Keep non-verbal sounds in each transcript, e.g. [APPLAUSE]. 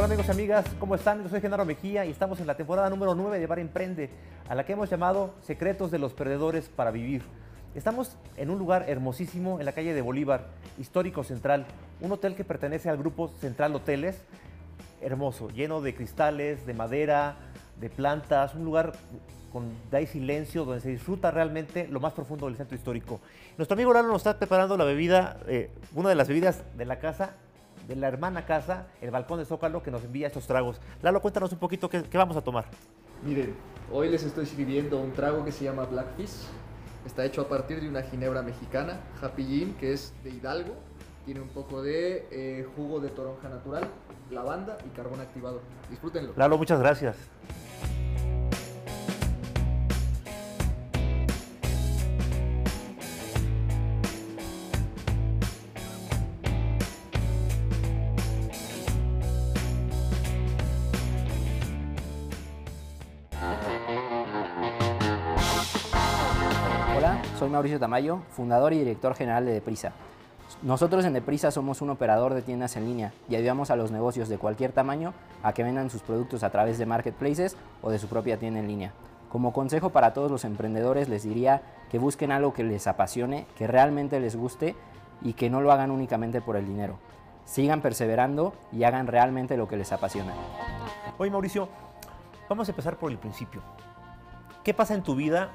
Hola amigos y amigas, ¿cómo están? Yo soy Genaro Mejía y estamos en la temporada número 9 de Bar Emprende, a la que hemos llamado Secretos de los Perdedores para Vivir. Estamos en un lugar hermosísimo en la calle de Bolívar, histórico central, un hotel que pertenece al grupo Central Hoteles, hermoso, lleno de cristales, de madera, de plantas, un lugar con hay silencio, donde se disfruta realmente lo más profundo del centro histórico. Nuestro amigo Lalo nos está preparando la bebida, eh, una de las bebidas de la casa, de la hermana casa, el balcón de Zócalo, que nos envía estos tragos. Lalo, cuéntanos un poquito qué, qué vamos a tomar. Miren, hoy les estoy sirviendo un trago que se llama Blackfish. Está hecho a partir de una ginebra mexicana, Happy Gin, que es de Hidalgo. Tiene un poco de eh, jugo de toronja natural, lavanda y carbón activado. Disfrútenlo. Lalo, muchas gracias. Soy Mauricio Tamayo, fundador y director general de Deprisa. Nosotros en Deprisa somos un operador de tiendas en línea y ayudamos a los negocios de cualquier tamaño a que vendan sus productos a través de marketplaces o de su propia tienda en línea. Como consejo para todos los emprendedores les diría que busquen algo que les apasione, que realmente les guste y que no lo hagan únicamente por el dinero. Sigan perseverando y hagan realmente lo que les apasiona. Oye, Mauricio, vamos a empezar por el principio. ¿Qué pasa en tu vida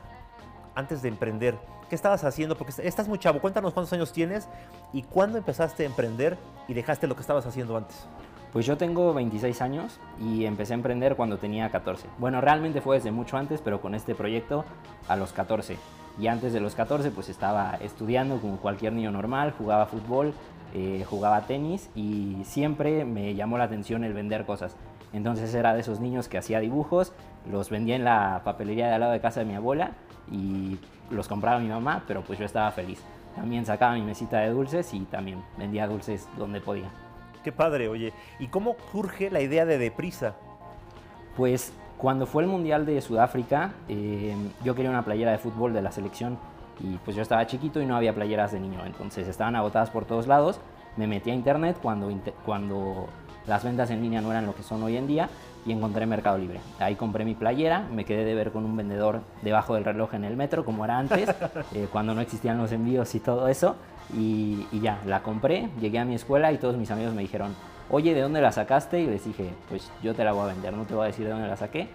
antes de emprender? ¿Qué estabas haciendo? Porque estás muy chavo. Cuéntanos cuántos años tienes y cuándo empezaste a emprender y dejaste lo que estabas haciendo antes. Pues yo tengo 26 años y empecé a emprender cuando tenía 14. Bueno, realmente fue desde mucho antes, pero con este proyecto a los 14. Y antes de los 14 pues estaba estudiando como cualquier niño normal, jugaba fútbol, eh, jugaba tenis y siempre me llamó la atención el vender cosas. Entonces era de esos niños que hacía dibujos, los vendía en la papelería de al lado de casa de mi abuela y los compraba mi mamá, pero pues yo estaba feliz. También sacaba mi mesita de dulces y también vendía dulces donde podía. Qué padre, oye. ¿Y cómo surge la idea de Deprisa? Pues cuando fue el Mundial de Sudáfrica, eh, yo quería una playera de fútbol de la selección y pues yo estaba chiquito y no había playeras de niño, entonces estaban agotadas por todos lados. Me metí a internet cuando, cuando las ventas en línea no eran lo que son hoy en día y encontré Mercado Libre. Ahí compré mi playera, me quedé de ver con un vendedor debajo del reloj en el metro, como era antes, [LAUGHS] eh, cuando no existían los envíos y todo eso. Y, y, ya, la compré, llegué a mi escuela y todos mis amigos me dijeron, oye, ¿de dónde la sacaste? Y les dije, pues yo te la voy a vender, no te voy a decir de dónde la saqué.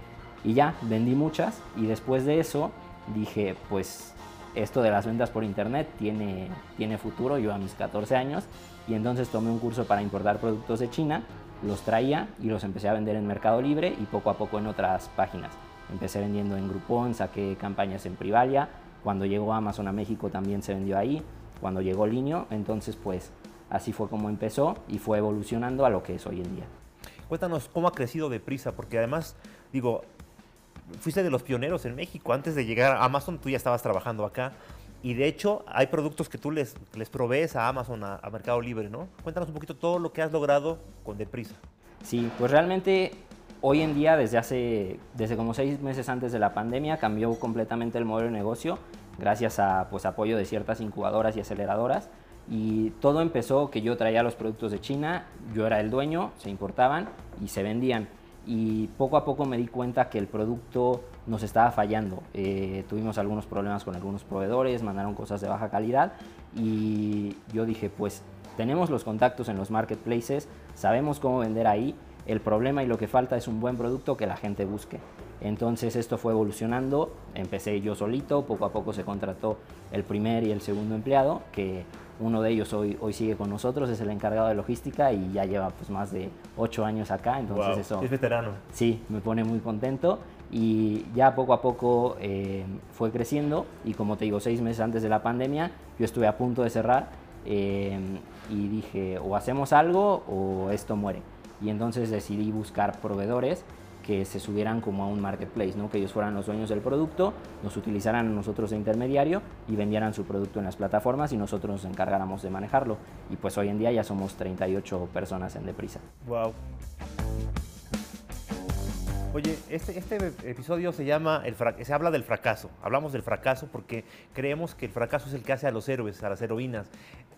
Y ya, vendí muchas y después de eso dije, pues esto de las ventas por internet tiene, tiene futuro, yo a mis 14 años, y entonces tomé un curso para importar productos de China los traía y los empecé a vender en Mercado Libre y poco a poco en otras páginas. Empecé vendiendo en Groupon, saqué campañas en Privalia, cuando llegó Amazon a México también se vendió ahí, cuando llegó Linio, entonces pues así fue como empezó y fue evolucionando a lo que es hoy en día. Cuéntanos cómo ha crecido deprisa, porque además, digo, fuiste de los pioneros en México, antes de llegar a Amazon tú ya estabas trabajando acá. Y de hecho, hay productos que tú les, les provees a Amazon, a, a, Mercado Libre, ¿no? Cuéntanos un poquito todo lo que has logrado con Deprisa. Sí, pues realmente hoy en día, desde hace, desde como seis meses antes de la pandemia, cambió completamente el modelo de negocio gracias a pues, apoyo de ciertas incubadoras y aceleradoras. Y todo empezó que yo traía los productos de China, yo era el dueño, se importaban y se vendían y poco a poco me di cuenta que el producto nos estaba fallando. Eh, tuvimos algunos problemas con algunos proveedores, mandaron cosas de baja calidad y yo dije, pues tenemos los contactos en los marketplaces, sabemos cómo vender ahí, el problema y lo que falta es un buen producto que la gente busque. Entonces esto fue evolucionando, empecé yo solito, poco a poco se contrató el primer y el segundo empleado, que uno de ellos hoy, hoy sigue con nosotros, es el encargado de logística y ya lleva pues más de ocho años acá, entonces wow, eso... Es veterano. Sí, me pone muy contento y ya poco a poco eh, fue creciendo y como te digo, seis meses antes de la pandemia yo estuve a punto de cerrar eh, y dije o hacemos algo o esto muere. Y entonces decidí buscar proveedores que se subieran como a un marketplace, ¿no? que ellos fueran los dueños del producto, nos utilizaran a nosotros de intermediario y vendieran su producto en las plataformas y nosotros nos encargáramos de manejarlo. Y pues hoy en día ya somos 38 personas en Deprisa. Wow. Oye, este, este episodio se llama, se habla del fracaso. Hablamos del fracaso porque creemos que el fracaso es el que hace a los héroes, a las heroínas.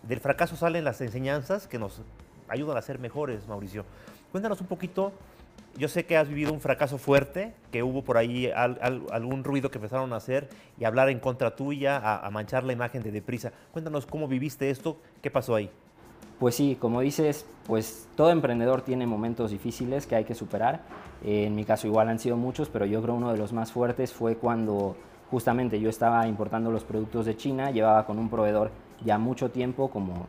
Del fracaso salen las enseñanzas que nos ayudan a ser mejores, Mauricio. Cuéntanos un poquito, yo sé que has vivido un fracaso fuerte, que hubo por ahí algún ruido que empezaron a hacer y hablar en contra tuya, a, a manchar la imagen de Deprisa. Cuéntanos cómo viviste esto, qué pasó ahí. Pues sí, como dices, pues todo emprendedor tiene momentos difíciles que hay que superar. en mi caso igual han sido muchos, pero yo creo uno de los más fuertes fue cuando justamente yo estaba importando los productos de China, llevaba con un proveedor ya mucho tiempo, como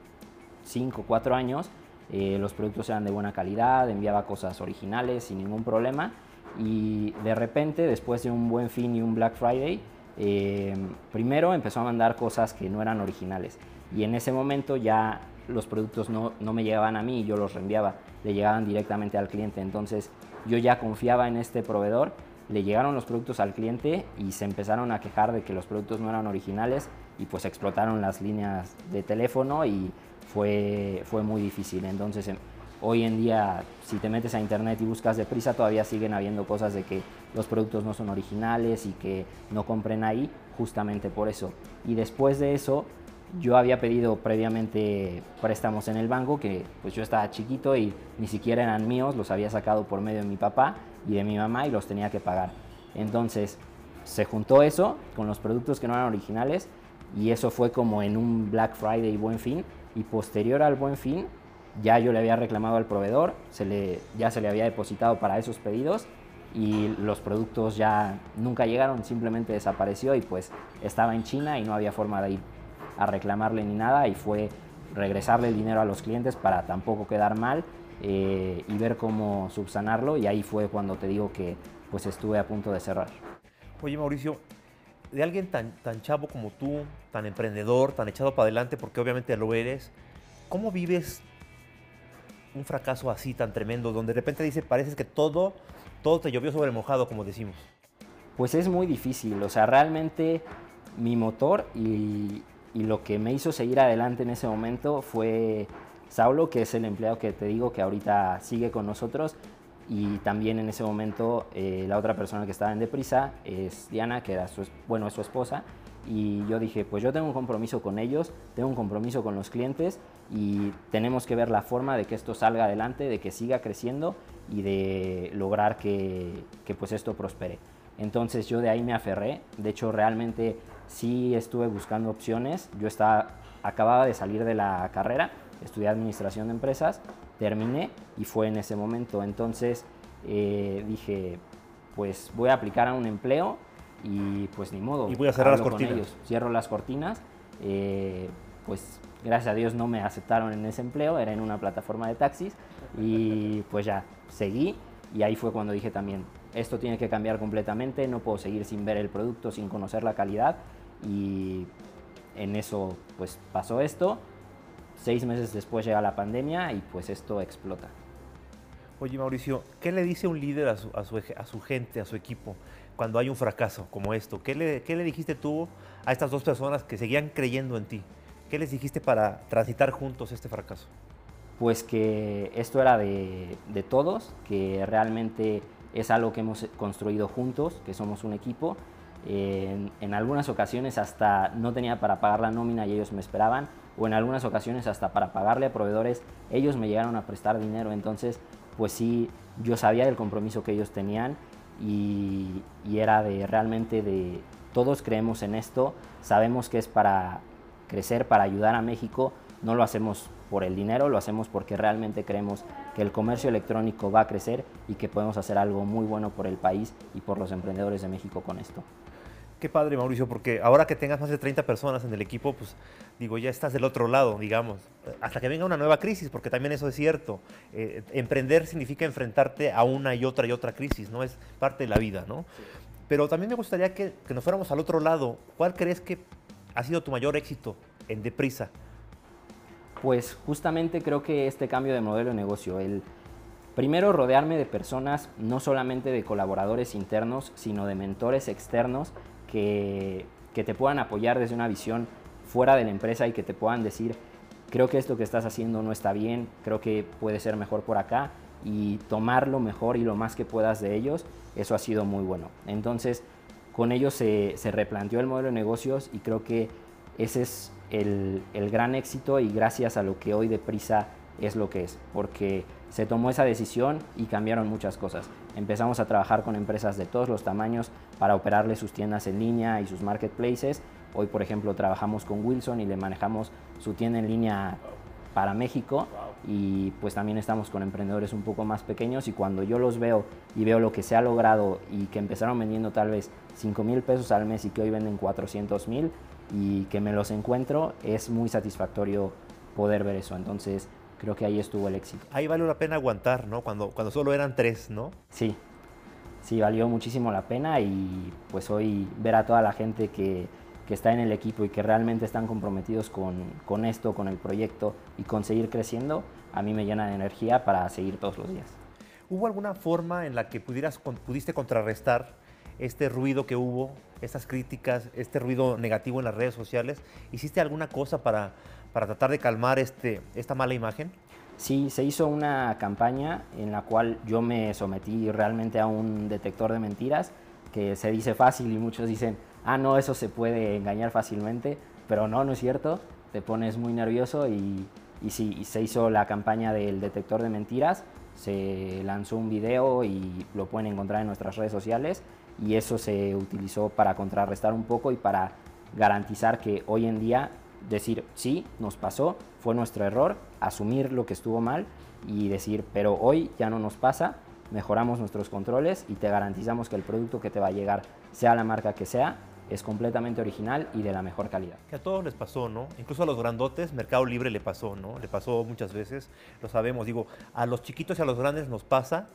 5 o 4 años, eh, los productos eran de buena calidad, enviaba cosas originales sin ningún problema. Y de repente después de un buen fin y un Black Friday, eh, primero empezó a mandar cosas que no eran originales. Y en ese momento ya los productos no, no me llegaban a mí y yo los reenviaba, le llegaban directamente al cliente. Entonces yo ya confiaba en este proveedor, le llegaron los productos al cliente y se empezaron a quejar de que los productos no eran originales y pues explotaron las líneas de teléfono y fue, fue muy difícil. Entonces em, hoy en día si te metes a internet y buscas deprisa todavía siguen habiendo cosas de que los productos no son originales y que no compren ahí justamente por eso. Y después de eso yo había pedido previamente préstamos en el banco que pues yo estaba chiquito y ni siquiera eran míos, los había sacado por medio de mi papá y de mi mamá y los tenía que pagar. Entonces se juntó eso con los productos que no eran originales y eso fue como en un Black Friday Buen Fin y posterior al Buen Fin ya yo le había reclamado al proveedor, se le, ya se le había depositado para esos pedidos y los productos ya nunca llegaron, simplemente desapareció y pues estaba en China y no había forma de ir a reclamarle ni nada y fue regresarle el dinero a los clientes para tampoco quedar mal eh, y ver cómo subsanarlo y ahí fue cuando te digo que pues estuve a punto de cerrar. Oye Mauricio, de alguien tan, tan chavo como tú, tan emprendedor, tan echado para adelante, porque obviamente lo eres, ¿cómo vives un fracaso así tan tremendo, donde de repente dice, parece que todo, todo te llovió sobre el mojado, como decimos? Pues es muy difícil, o sea, realmente mi motor y, y lo que me hizo seguir adelante en ese momento fue Saulo, que es el empleado que te digo que ahorita sigue con nosotros. Y también en ese momento eh, la otra persona que estaba en Deprisa es Diana, que era su, bueno, es su esposa. Y yo dije, pues yo tengo un compromiso con ellos, tengo un compromiso con los clientes y tenemos que ver la forma de que esto salga adelante, de que siga creciendo y de lograr que, que pues esto prospere. Entonces yo de ahí me aferré. De hecho, realmente sí estuve buscando opciones. Yo estaba, acababa de salir de la carrera, estudié administración de empresas, terminé y fue en ese momento. Entonces eh, dije, pues voy a aplicar a un empleo y pues ni modo. Y voy a cerrar las cortinas. Cierro las cortinas. Eh, pues gracias a Dios no me aceptaron en ese empleo, era en una plataforma de taxis y pues ya seguí y ahí fue cuando dije también, esto tiene que cambiar completamente, no puedo seguir sin ver el producto, sin conocer la calidad y en eso pues pasó esto. Seis meses después llega la pandemia y pues esto explota. Oye Mauricio, ¿qué le dice un líder a su, a su, gente, a su equipo, cuando hay un fracaso como esto? ¿Qué le, ¿Qué le dijiste tú a estas dos personas que seguían creyendo en ti? ¿Qué les dijiste para transitar juntos este fracaso? Pues que esto era de, de todos, que realmente es algo que hemos construido juntos, que somos un equipo en, algunas ocasiones hasta no tenía para pagar la nómina y ellos me esperaban, o en algunas ocasiones hasta para pagarle a proveedores, ellos me llegaron a prestar dinero, entonces pues sí, yo sabía del compromiso que ellos tenían y, y era de realmente de todos creemos en esto, sabemos que es para crecer, para ayudar a México, no lo hacemos por el dinero, lo hacemos porque realmente creemos que el comercio electrónico va a crecer y que podemos hacer algo muy bueno por el país y por los emprendedores de México con esto. Qué padre, Mauricio, porque ahora que tengas más de 30 personas en el equipo, pues digo, ya estás del otro lado, digamos, hasta que venga una nueva crisis, porque también eso es cierto. Eh, emprender significa enfrentarte a una y otra y otra crisis, ¿no? Es parte de la vida, ¿no? Pero también me gustaría que, que, nos fuéramos al otro lado. ¿Cuál crees que ha sido tu mayor éxito en Deprisa? Pues justamente creo que este cambio de modelo de negocio, el primero rodearme de personas, no solamente de colaboradores internos, sino de mentores externos que, te puedan apoyar desde una visión fuera de la empresa y que te puedan decir, creo que esto que estás haciendo no está bien, creo que puede ser mejor por acá y tomar lo mejor y lo más que puedas de ellos, eso ha sido muy bueno. Entonces, con ellos se, replanteó el modelo de negocios y creo que ese es el, el, gran éxito y gracias a lo que hoy Deprisa es lo que es, porque se tomó esa decisión y cambiaron muchas cosas. Empezamos a trabajar con empresas de todos los tamaños para operarle sus tiendas en línea y sus marketplaces. Hoy, por ejemplo, trabajamos con Wilson y le manejamos su tienda en línea para México y pues también estamos con emprendedores un poco más pequeños y cuando yo los veo y veo lo que se ha logrado y que empezaron vendiendo tal vez 5 mil pesos al mes y que hoy venden 400 mil y que me los encuentro, es muy satisfactorio poder ver eso. Entonces creo que ahí estuvo el éxito. Ahí valió la pena aguantar, ¿no? Cuando, cuando solo eran tres, ¿no? Sí, sí, valió muchísimo la pena y pues hoy ver a toda la gente que que está en el equipo y que realmente están comprometidos con, con, esto, con el proyecto y con seguir creciendo, a mí me llena de energía para seguir todos los días. ¿Hubo alguna forma en la que pudieras, pudiste contrarrestar este ruido que hubo, estas críticas, este ruido negativo en las redes sociales? ¿Hiciste alguna cosa para, para tratar de calmar este, esta mala imagen? Sí, se hizo una campaña en la cual yo me sometí realmente a un detector de mentiras, que se dice fácil y muchos dicen, ah, no, eso se puede engañar fácilmente, pero no, no es cierto, te pones muy nervioso y, y sí, se hizo la campaña del detector de mentiras, se lanzó un video y lo pueden encontrar en nuestras redes sociales y eso se utilizó para contrarrestar un poco y para garantizar que hoy en día decir, sí, nos pasó, fue nuestro error, asumir lo que estuvo mal y decir, pero hoy ya no nos pasa, mejoramos nuestros controles y te garantizamos que el producto que te va a llegar, sea la marca que sea, es completamente original y de la mejor calidad. Que a todos les pasó, ¿no? Incluso a los grandotes, Mercado Libre le pasó, ¿no? Le pasó muchas veces, lo sabemos. Digo, a los chiquitos y a los grandes nos pasa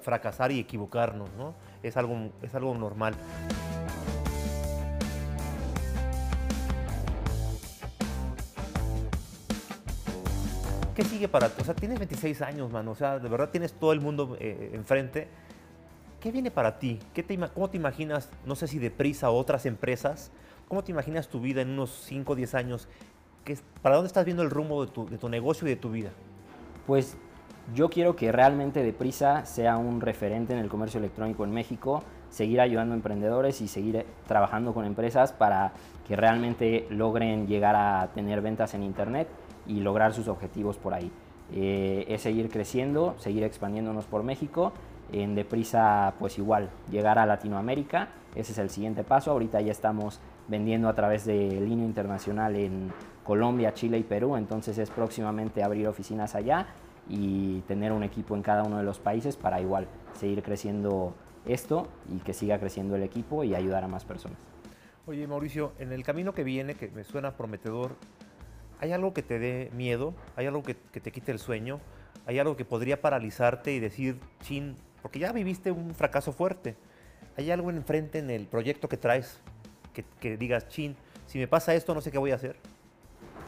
fracasar y equivocarnos, ¿no? Es algo, es algo normal. ¿Qué sigue para ti? O sea, tienes 26 años, mano. O sea, de verdad tienes todo el mundo eh, enfrente ¿Qué viene para ti? ¿Qué te, ¿Cómo te imaginas, no sé si de prisa o otras empresas, cómo te imaginas tu vida en unos 5 o 10 años? ¿Qué, ¿Para dónde estás viendo el rumbo de tu, de tu negocio y de tu vida? Pues yo quiero que realmente Deprisa sea un referente en el comercio electrónico en México, seguir ayudando a emprendedores y seguir trabajando con empresas para que realmente logren llegar a tener ventas en Internet y lograr sus objetivos por ahí. Eh, es seguir creciendo, seguir expandiéndonos por México en Deprisa, pues igual, llegar a Latinoamérica, ese es el siguiente paso. Ahorita ya estamos vendiendo a través de línea internacional en Colombia, Chile y Perú, entonces es próximamente abrir oficinas allá y tener un equipo en cada uno de los países para igual seguir creciendo esto y que siga creciendo el equipo y ayudar a más personas. Oye Mauricio, en el camino que viene, que me suena prometedor, ¿hay algo que te dé miedo? ¿Hay algo que, te quite el sueño? ¿Hay algo que podría paralizarte y decir, chin, porque ya viviste un fracaso fuerte. ¿Hay algo enfrente en el proyecto que traes que, digas, chin, si me pasa esto no sé qué voy a hacer?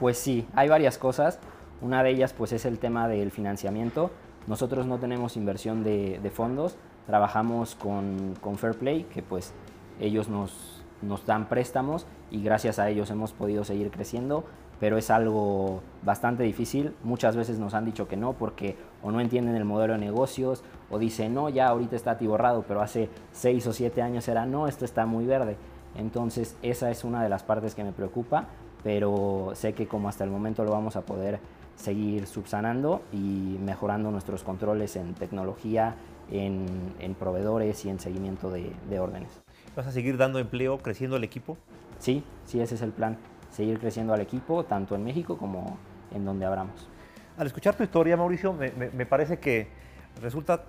Pues sí, hay varias cosas. Una de ellas pues es el tema del financiamiento. Nosotros no tenemos inversión de, fondos, trabajamos con, con Fairplay, que pues ellos nos dan préstamos y gracias a ellos hemos podido seguir creciendo pero es algo bastante difícil. Muchas veces nos han dicho que no porque o no entienden el modelo de negocios o dicen, no, ya ahorita está atiborrado, pero hace seis o siete años era, no, esto está muy verde. Entonces esa es una de las partes que me preocupa, pero sé que como hasta el momento lo vamos a poder seguir subsanando y mejorando nuestros controles en tecnología, en, proveedores y en seguimiento de, de órdenes. ¿Vas a seguir dando empleo, creciendo el equipo? Sí, sí, ese es el plan seguir creciendo al equipo, tanto en México como en donde abramos. Al escuchar tu historia, Mauricio, me, parece que resulta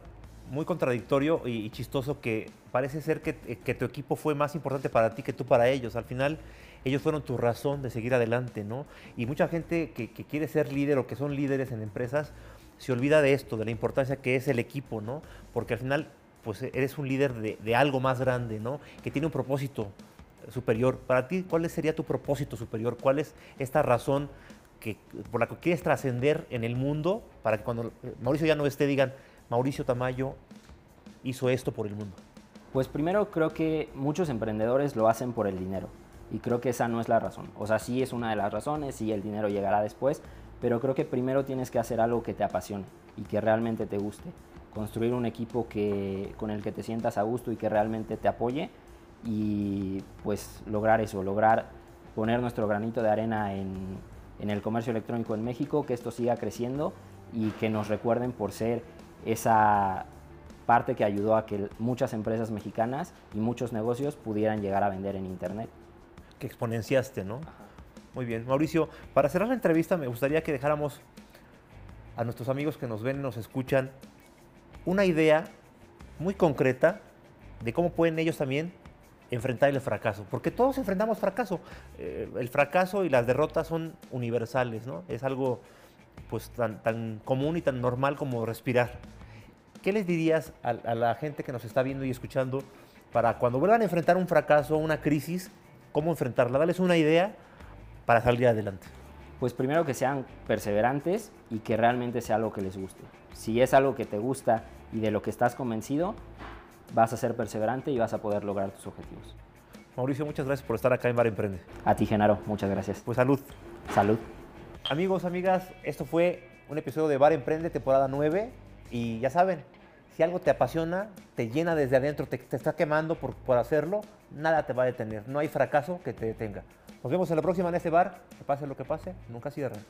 muy contradictorio y, chistoso que parece ser que, tu equipo fue más importante para ti que tú para ellos. Al final, ellos fueron tu razón de seguir adelante, ¿no? Y mucha gente que, quiere ser líder o que son líderes en empresas se olvida de esto, de la importancia que es el equipo, ¿no? Porque al final, pues eres un líder de, de algo más grande, ¿no? Que tiene un propósito superior. Para ti, ¿cuál sería tu propósito superior? ¿Cuál es esta razón que, por la que quieres trascender en el mundo para que cuando Mauricio ya no esté digan, Mauricio Tamayo hizo esto por el mundo? Pues primero creo que muchos emprendedores lo hacen por el dinero y creo que esa no es la razón. O sea, sí es una de las razones y el dinero llegará después, pero creo que primero tienes que hacer algo que te apasione y que realmente te guste. Construir un equipo que, con el que te sientas a gusto y que realmente te apoye y pues lograr eso, lograr poner nuestro granito de arena en, en el comercio electrónico en México, que esto siga creciendo y que nos recuerden por ser esa parte que ayudó a que muchas empresas mexicanas y muchos negocios pudieran llegar a vender en Internet. Que exponenciaste, ¿no? Muy bien. Mauricio, para cerrar la entrevista me gustaría que dejáramos a nuestros amigos que nos ven y nos escuchan una idea muy concreta de cómo pueden ellos también enfrentar el fracaso, porque todos enfrentamos fracaso. Eh, el fracaso y las derrotas son universales, ¿no? Es algo pues tan, tan común y tan normal como respirar. ¿Qué les dirías a, a, la gente que nos está viendo y escuchando para cuando vuelvan a enfrentar un fracaso, una crisis, cómo enfrentarla? Dales una idea para salir adelante. Pues primero que sean perseverantes y que realmente sea algo que les guste. Si es algo que te gusta y de lo que estás convencido, vas a ser perseverante y vas a poder lograr tus objetivos. Mauricio, muchas gracias por estar acá en Bar Emprende. A ti, Genaro, muchas gracias. Pues salud. Salud. Amigos, amigas, esto fue un episodio de Bar Emprende, temporada 9. Y ya saben, si algo te apasiona, te llena desde adentro, te, te está quemando por, por, hacerlo, nada te va a detener. No hay fracaso que te detenga. Nos vemos en la próxima en este bar. Que pase lo que pase, nunca cierren.